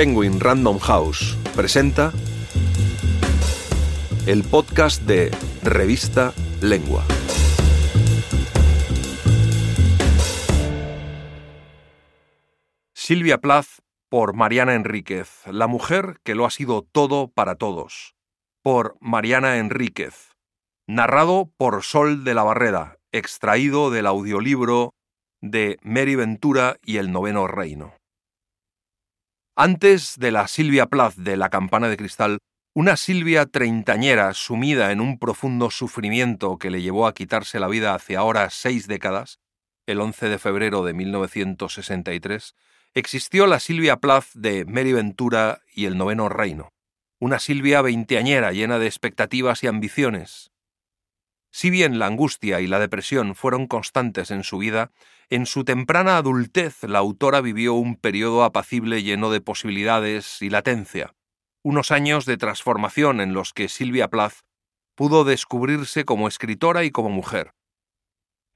Penguin Random House presenta el podcast de Revista Lengua. Silvia Plath por Mariana Enríquez, la mujer que lo ha sido todo para todos. Por Mariana Enríquez. Narrado por Sol de la Barrera, extraído del audiolibro de Mary Ventura y el Noveno Reino. Antes de la Silvia Plath de la campana de cristal, una Silvia treintañera sumida en un profundo sufrimiento que le llevó a quitarse la vida hace ahora seis décadas, el 11 de febrero de 1963, existió la Silvia Plath de Mary Ventura y el Noveno Reino, una Silvia veinteañera llena de expectativas y ambiciones, si bien la angustia y la depresión fueron constantes en su vida, en su temprana adultez la autora vivió un periodo apacible lleno de posibilidades y latencia, unos años de transformación en los que Silvia Plath pudo descubrirse como escritora y como mujer.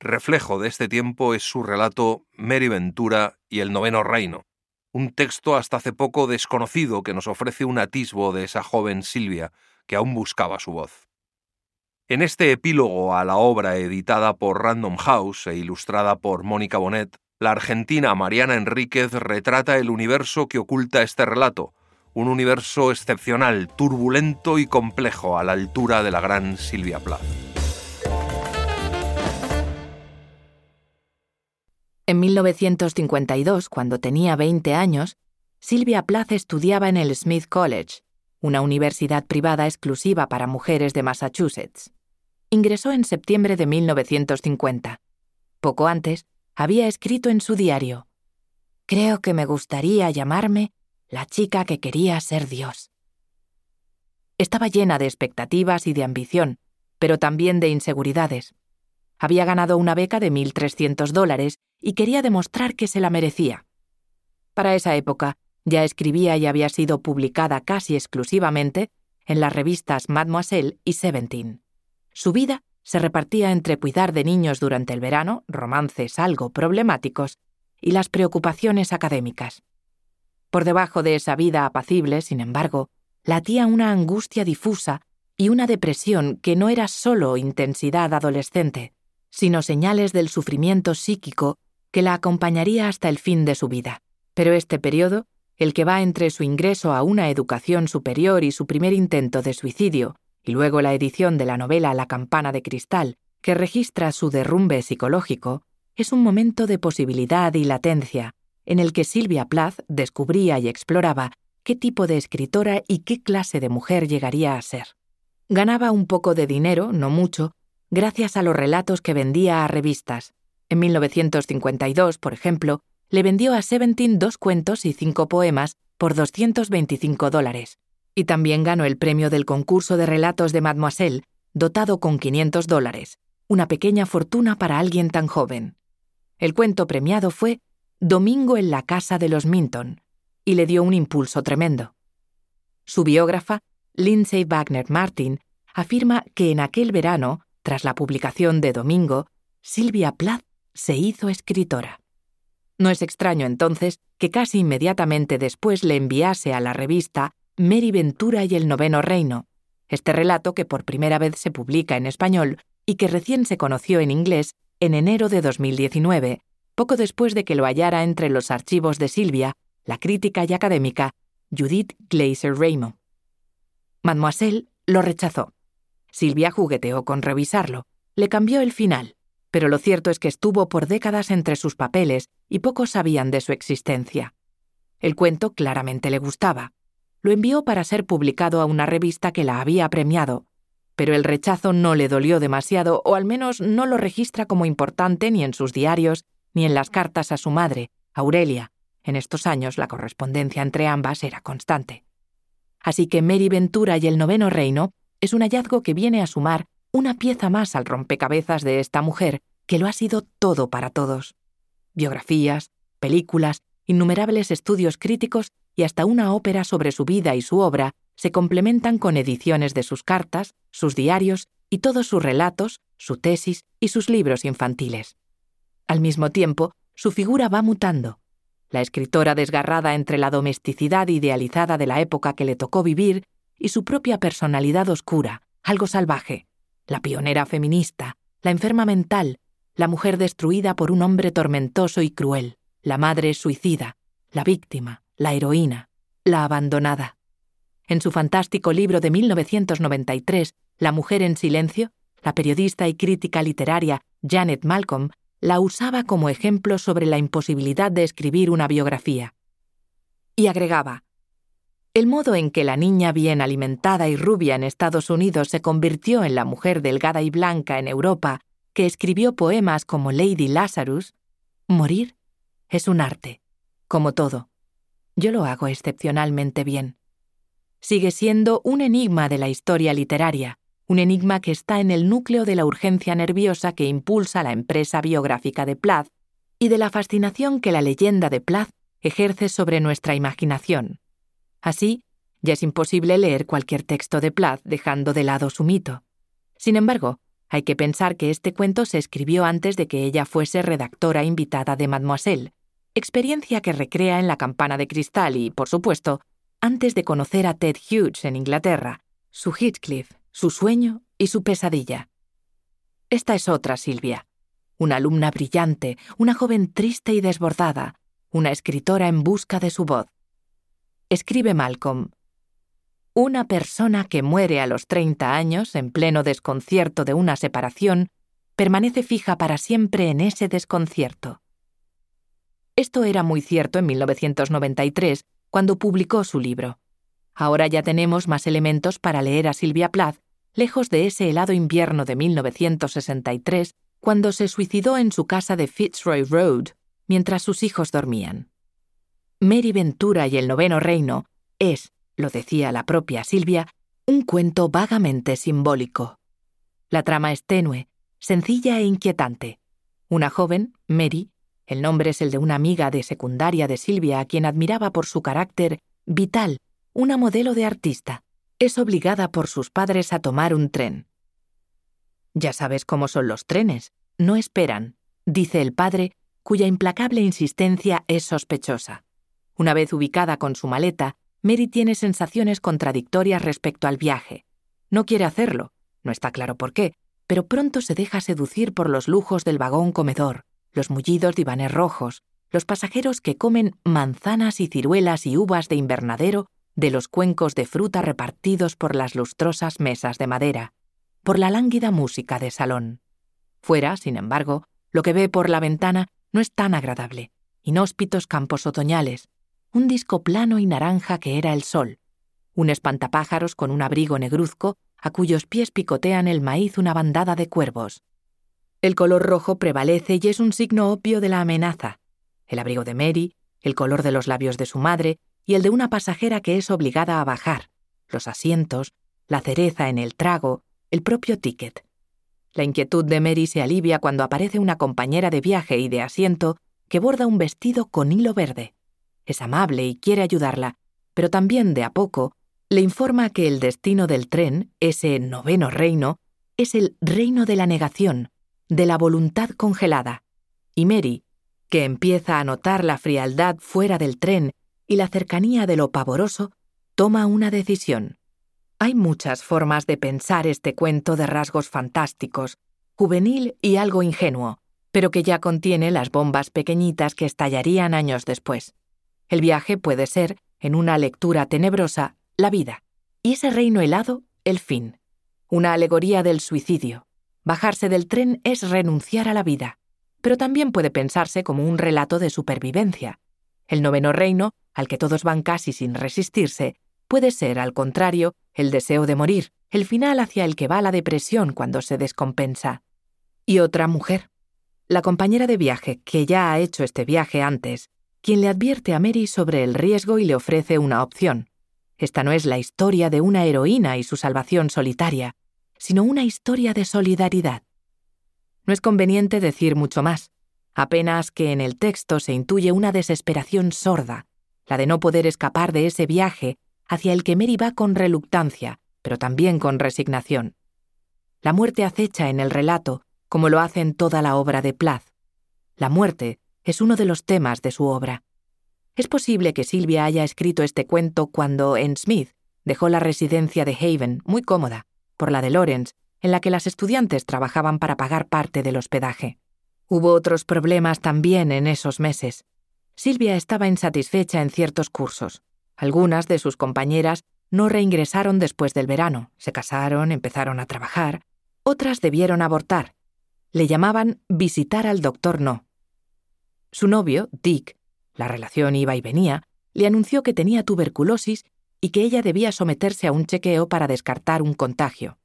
Reflejo de este tiempo es su relato Mary Ventura y el Noveno Reino, un texto hasta hace poco desconocido que nos ofrece un atisbo de esa joven Silvia que aún buscaba su voz. En este epílogo a la obra editada por Random House e ilustrada por Mónica Bonet, la argentina Mariana Enríquez retrata el universo que oculta este relato, un universo excepcional, turbulento y complejo a la altura de la gran Silvia Plath. En 1952, cuando tenía 20 años, Silvia Plath estudiaba en el Smith College, una universidad privada exclusiva para mujeres de Massachusetts. Ingresó en septiembre de 1950. Poco antes, había escrito en su diario, Creo que me gustaría llamarme la chica que quería ser Dios. Estaba llena de expectativas y de ambición, pero también de inseguridades. Había ganado una beca de 1.300 dólares y quería demostrar que se la merecía. Para esa época, ya escribía y había sido publicada casi exclusivamente en las revistas Mademoiselle y Seventeen. Su vida se repartía entre cuidar de niños durante el verano, romances algo problemáticos, y las preocupaciones académicas. Por debajo de esa vida apacible, sin embargo, latía una angustia difusa y una depresión que no era solo intensidad adolescente, sino señales del sufrimiento psíquico que la acompañaría hasta el fin de su vida. Pero este periodo el que va entre su ingreso a una educación superior y su primer intento de suicidio, y luego la edición de la novela La campana de cristal, que registra su derrumbe psicológico, es un momento de posibilidad y latencia, en el que Silvia Plath descubría y exploraba qué tipo de escritora y qué clase de mujer llegaría a ser. Ganaba un poco de dinero, no mucho, gracias a los relatos que vendía a revistas. En 1952, por ejemplo, le vendió a Seventeen dos cuentos y cinco poemas por 225 dólares, y también ganó el premio del concurso de relatos de Mademoiselle, dotado con 500 dólares, una pequeña fortuna para alguien tan joven. El cuento premiado fue Domingo en la casa de los Minton, y le dio un impulso tremendo. Su biógrafa, Lindsay Wagner Martin, afirma que en aquel verano, tras la publicación de Domingo, Silvia Plath se hizo escritora. No es extraño entonces que casi inmediatamente después le enviase a la revista Mary Ventura y el Noveno Reino, este relato que por primera vez se publica en español y que recién se conoció en inglés en enero de 2019, poco después de que lo hallara entre los archivos de Silvia, la crítica y académica Judith Glaser Raymond. Mademoiselle lo rechazó. Silvia jugueteó con revisarlo, le cambió el final, pero lo cierto es que estuvo por décadas entre sus papeles y pocos sabían de su existencia. El cuento claramente le gustaba. Lo envió para ser publicado a una revista que la había premiado, pero el rechazo no le dolió demasiado o al menos no lo registra como importante ni en sus diarios ni en las cartas a su madre, Aurelia. En estos años la correspondencia entre ambas era constante. Así que Mary Ventura y el Noveno Reino es un hallazgo que viene a sumar una pieza más al rompecabezas de esta mujer que lo ha sido todo para todos. Biografías, películas, innumerables estudios críticos y hasta una ópera sobre su vida y su obra se complementan con ediciones de sus cartas, sus diarios y todos sus relatos, su tesis y sus libros infantiles. Al mismo tiempo, su figura va mutando. la escritora desgarrada entre la domesticidad idealizada de la época que le tocó vivir y su propia personalidad oscura, algo salvaje, la pionera feminista, la enferma mental, la mujer destruida por un hombre tormentoso y cruel, la madre suicida, la víctima, la heroína, la abandonada. En su fantástico libro de 1993, La mujer en silencio, la periodista y crítica literaria Janet Malcolm la usaba como ejemplo sobre la imposibilidad de escribir una biografía. Y agregaba, el modo en que la niña bien alimentada y rubia en Estados Unidos se convirtió en la mujer delgada y blanca en Europa, que escribió poemas como Lady Lazarus, morir es un arte, como todo. Yo lo hago excepcionalmente bien. Sigue siendo un enigma de la historia literaria, un enigma que está en el núcleo de la urgencia nerviosa que impulsa la empresa biográfica de Plath y de la fascinación que la leyenda de Plath ejerce sobre nuestra imaginación. Así, ya es imposible leer cualquier texto de Plath dejando de lado su mito. Sin embargo, hay que pensar que este cuento se escribió antes de que ella fuese redactora invitada de Mademoiselle, experiencia que recrea en La campana de cristal y, por supuesto, antes de conocer a Ted Hughes en Inglaterra, su Heathcliff, su sueño y su pesadilla. Esta es otra Silvia, una alumna brillante, una joven triste y desbordada, una escritora en busca de su voz. Escribe Malcolm. Una persona que muere a los 30 años en pleno desconcierto de una separación permanece fija para siempre en ese desconcierto. Esto era muy cierto en 1993, cuando publicó su libro. Ahora ya tenemos más elementos para leer a Silvia Plath, lejos de ese helado invierno de 1963, cuando se suicidó en su casa de Fitzroy Road, mientras sus hijos dormían. Mary Ventura y el noveno reino es, lo decía la propia Silvia, un cuento vagamente simbólico. La trama es tenue, sencilla e inquietante. Una joven, Mary, el nombre es el de una amiga de secundaria de Silvia a quien admiraba por su carácter vital una modelo de artista, es obligada por sus padres a tomar un tren. Ya sabes cómo son los trenes, no esperan, dice el padre, cuya implacable insistencia es sospechosa. Una vez ubicada con su maleta, Mary tiene sensaciones contradictorias respecto al viaje. No quiere hacerlo, no está claro por qué, pero pronto se deja seducir por los lujos del vagón comedor, los mullidos divanes rojos, los pasajeros que comen manzanas y ciruelas y uvas de invernadero de los cuencos de fruta repartidos por las lustrosas mesas de madera, por la lánguida música de salón. Fuera, sin embargo, lo que ve por la ventana no es tan agradable. Inhóspitos campos otoñales, un disco plano y naranja que era el sol, un espantapájaros con un abrigo negruzco a cuyos pies picotean el maíz una bandada de cuervos. El color rojo prevalece y es un signo obvio de la amenaza. El abrigo de Mary, el color de los labios de su madre y el de una pasajera que es obligada a bajar, los asientos, la cereza en el trago, el propio ticket. La inquietud de Mary se alivia cuando aparece una compañera de viaje y de asiento que borda un vestido con hilo verde. Es amable y quiere ayudarla, pero también de a poco le informa que el destino del tren, ese noveno reino, es el reino de la negación, de la voluntad congelada. Y Mary, que empieza a notar la frialdad fuera del tren y la cercanía de lo pavoroso, toma una decisión. Hay muchas formas de pensar este cuento de rasgos fantásticos, juvenil y algo ingenuo, pero que ya contiene las bombas pequeñitas que estallarían años después. El viaje puede ser, en una lectura tenebrosa, la vida, y ese reino helado, el fin. Una alegoría del suicidio. Bajarse del tren es renunciar a la vida, pero también puede pensarse como un relato de supervivencia. El noveno reino al que todos van casi sin resistirse, puede ser, al contrario, el deseo de morir, el final hacia el que va la depresión cuando se descompensa. Y otra mujer, la compañera de viaje que ya ha hecho este viaje antes, quien le advierte a Mary sobre el riesgo y le ofrece una opción. Esta no es la historia de una heroína y su salvación solitaria, sino una historia de solidaridad. No es conveniente decir mucho más, apenas que en el texto se intuye una desesperación sorda, la de no poder escapar de ese viaje hacia el que Mary va con reluctancia, pero también con resignación. La muerte acecha en el relato, como lo hace en toda la obra de Plath. La muerte es uno de los temas de su obra. Es posible que Silvia haya escrito este cuento cuando, en Smith, dejó la residencia de Haven, muy cómoda, por la de Lawrence, en la que las estudiantes trabajaban para pagar parte del hospedaje. Hubo otros problemas también en esos meses. Silvia estaba insatisfecha en ciertos cursos. Algunas de sus compañeras no reingresaron después del verano, se casaron, empezaron a trabajar. Otras debieron abortar. Le llamaban visitar al doctor no. Su novio, Dick, la relación iba y venía, le anunció que tenía tuberculosis y que ella debía someterse a un chequeo para descartar un contagio.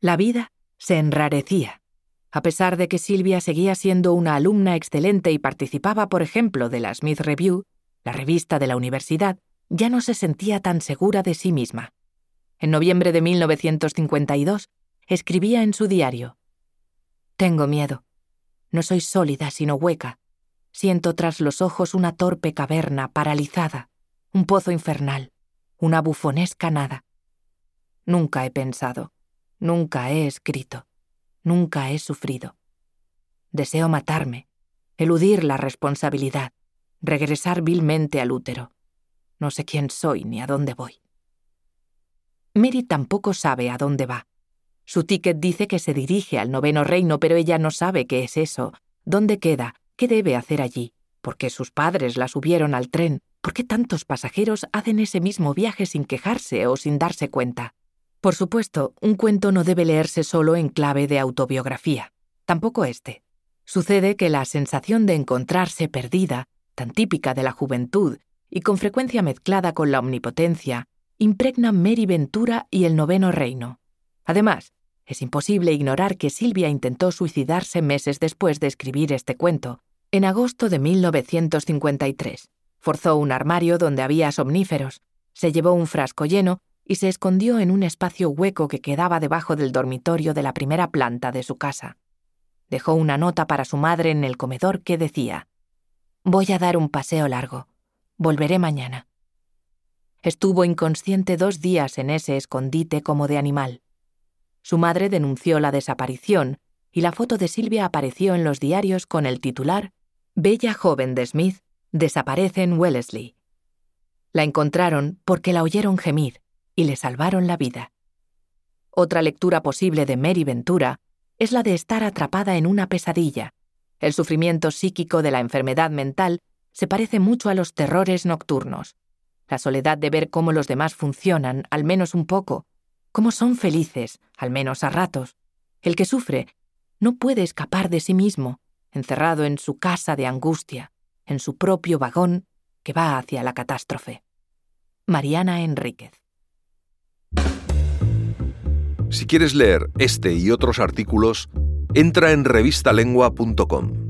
La vida se enrarecía. A pesar de que Silvia seguía siendo una alumna excelente y participaba, por ejemplo, de la Smith Review, la revista de la universidad, ya no se sentía tan segura de sí misma. En noviembre de 1952 escribía en su diario Tengo miedo. No soy sólida sino hueca. Siento tras los ojos una torpe caverna paralizada, un pozo infernal, una bufonesca nada. Nunca he pensado, nunca he escrito, nunca he sufrido. Deseo matarme, eludir la responsabilidad, regresar vilmente al útero. No sé quién soy ni a dónde voy. Mary tampoco sabe a dónde va. Su ticket dice que se dirige al noveno reino, pero ella no sabe qué es eso, dónde queda, ¿Qué debe hacer allí? ¿Por qué sus padres la subieron al tren? ¿Por qué tantos pasajeros hacen ese mismo viaje sin quejarse o sin darse cuenta? Por supuesto, un cuento no debe leerse solo en clave de autobiografía. Tampoco este. Sucede que la sensación de encontrarse perdida, tan típica de la juventud y con frecuencia mezclada con la omnipotencia, impregna Mary Ventura y el noveno reino. Además, es imposible ignorar que Silvia intentó suicidarse meses después de escribir este cuento, en agosto de 1953, forzó un armario donde había somníferos, se llevó un frasco lleno y se escondió en un espacio hueco que quedaba debajo del dormitorio de la primera planta de su casa. Dejó una nota para su madre en el comedor que decía, Voy a dar un paseo largo. Volveré mañana. Estuvo inconsciente dos días en ese escondite como de animal. Su madre denunció la desaparición y la foto de Silvia apareció en los diarios con el titular Bella joven de Smith desaparece en Wellesley. La encontraron porque la oyeron gemir y le salvaron la vida. Otra lectura posible de Mary Ventura es la de estar atrapada en una pesadilla. El sufrimiento psíquico de la enfermedad mental se parece mucho a los terrores nocturnos. La soledad de ver cómo los demás funcionan, al menos un poco, cómo son felices, al menos a ratos. El que sufre no puede escapar de sí mismo encerrado en su casa de angustia, en su propio vagón que va hacia la catástrofe. Mariana Enríquez. Si quieres leer este y otros artículos, entra en revistalengua.com.